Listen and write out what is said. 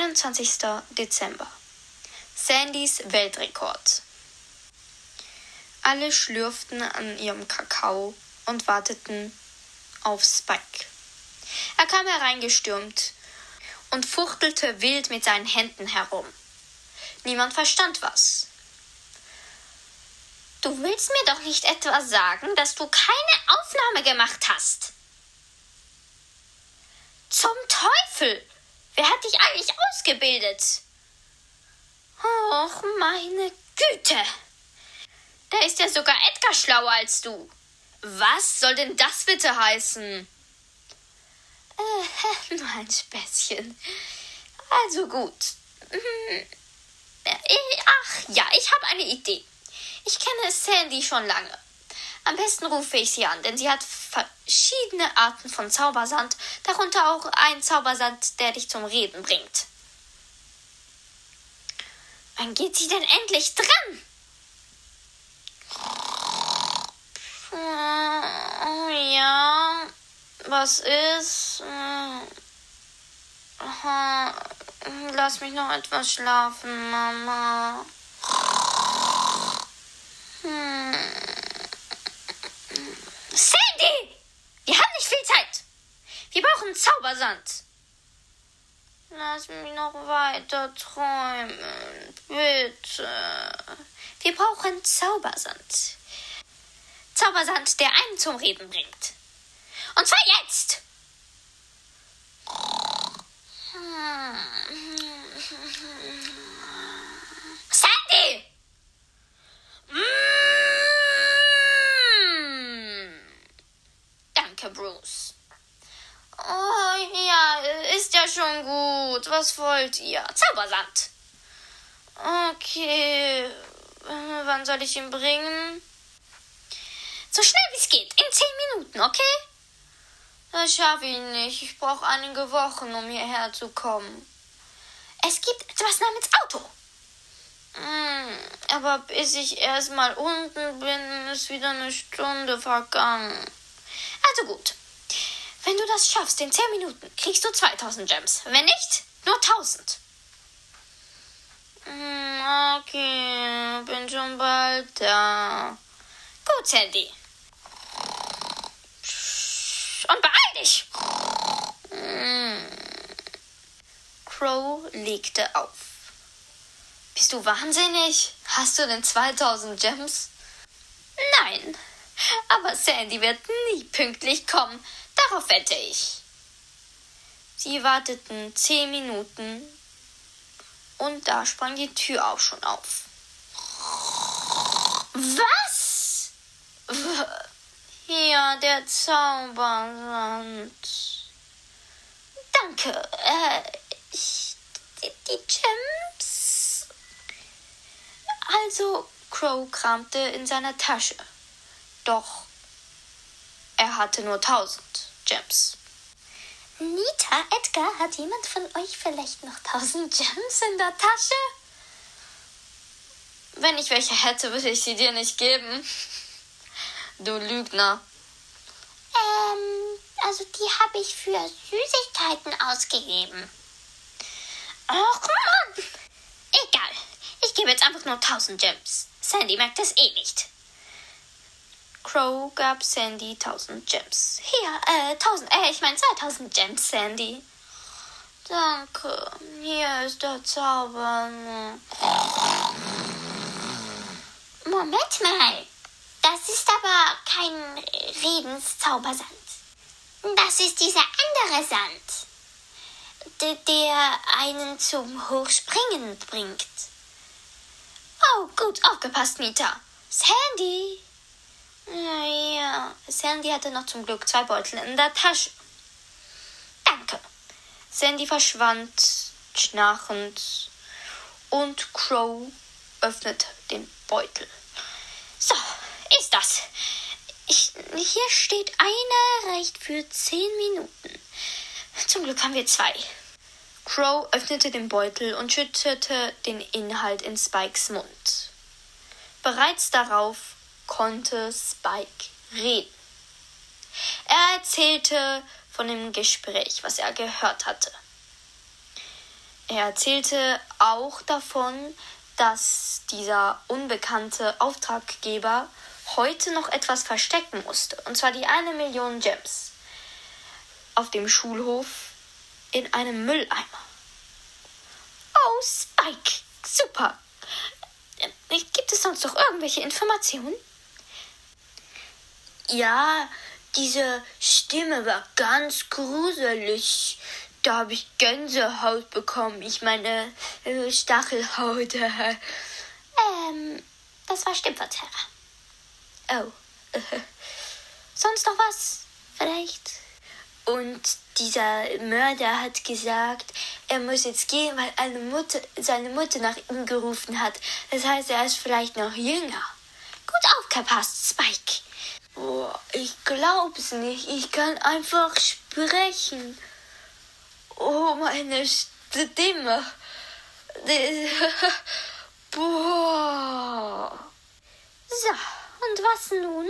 21. Dezember. Sandys Weltrekord. Alle schlürften an ihrem Kakao und warteten auf Spike. Er kam hereingestürmt und fuchtelte wild mit seinen Händen herum. Niemand verstand was. Du willst mir doch nicht etwa sagen, dass du keine Aufnahme gemacht hast. Zum Teufel! Wer hat dich eigentlich ausgebildet? Och, meine Güte! Da ist ja sogar Edgar schlauer als du. Was soll denn das bitte heißen? Äh, nur ein Späßchen. Also gut. Hm, äh, ach ja, ich habe eine Idee. Ich kenne Sandy schon lange. Am besten rufe ich sie an, denn sie hat verschiedene Arten von Zaubersand, darunter auch ein Zaubersand, der dich zum Reden bringt. Wann geht sie denn endlich dran? Ja, was ist? Lass mich noch etwas schlafen, Mama. Hm. Sandy! Wir haben nicht viel Zeit. Wir Zaubersand. Lass mich noch weiter träumen, bitte. Wir brauchen Zaubersand. Zaubersand, der einen zum Reden bringt. Und zwar jetzt! Sandy! Danke, Bruce. Oh ja, ist ja schon gut. Was wollt ihr? Zaubersand. Okay. Wann soll ich ihn bringen? So schnell wie es geht. In zehn Minuten, okay? Das schaffe ich nicht. Ich brauche einige Wochen, um hierher zu kommen. Es gibt etwas namens Auto. Hm, aber bis ich erstmal unten bin, ist wieder eine Stunde vergangen. Also gut. Wenn du das schaffst in 10 Minuten, kriegst du 2000 Gems. Wenn nicht, nur 1000. Hm, okay, bin schon bald da. Gut, Sandy. Und beeil dich! Hm. Crow legte auf. Bist du wahnsinnig? Hast du denn 2000 Gems? Nein, aber Sandy wird nie pünktlich kommen. Darauf wette ich. Sie warteten zehn Minuten und da sprang die Tür auch schon auf. Was? Ja, der Zaubersand. Danke. Äh, ich, die, die Gems. Also, Crow kramte in seiner Tasche. Doch er hatte nur tausend Gems. Nita, Edgar, hat jemand von euch vielleicht noch tausend Gems in der Tasche? Wenn ich welche hätte, würde ich sie dir nicht geben. Du Lügner. Ähm, also die habe ich für Süßigkeiten ausgegeben. Ach Mann! Egal. Ich gebe jetzt einfach nur 1000 Gems. Sandy merkt es eh nicht. Crow gab Sandy 1000 Gems. Hier, äh, 1000, äh, ich meine 2000 Gems, Sandy. Danke. Hier ist der Zauber. Moment mal. Das ist aber kein Redenszaubersand. Das ist dieser andere Sand, der einen zum Hochspringen bringt. Oh, gut aufgepasst, Nita. Sandy! Ja. Sandy hatte noch zum Glück zwei Beutel in der Tasche. Danke. Sandy verschwand, schnarchend, und Crow öffnete den Beutel. So, ist das. Ich, hier steht eine reicht für zehn Minuten. Zum Glück haben wir zwei. Crow öffnete den Beutel und schüttete den Inhalt in Spikes Mund. Bereits darauf konnte Spike reden. Er erzählte von dem Gespräch, was er gehört hatte. Er erzählte auch davon, dass dieser unbekannte Auftraggeber heute noch etwas verstecken musste. Und zwar die eine Million Gems auf dem Schulhof in einem Mülleimer. Oh, Spike, super. Äh, gibt es sonst noch irgendwelche Informationen? Ja, diese Stimme war ganz gruselig. Da habe ich Gänsehaut bekommen. Ich meine, äh, Stachelhaut. ähm, das war Stimmverzerrer. Oh. Sonst noch was? Vielleicht? Und dieser Mörder hat gesagt, er muss jetzt gehen, weil eine Mutter, seine Mutter nach ihm gerufen hat. Das heißt, er ist vielleicht noch jünger. Gut aufgepasst, Spike. Oh, ich glaub's nicht. Ich kann einfach sprechen. Oh, meine Stimme. Boah. So, und was nun?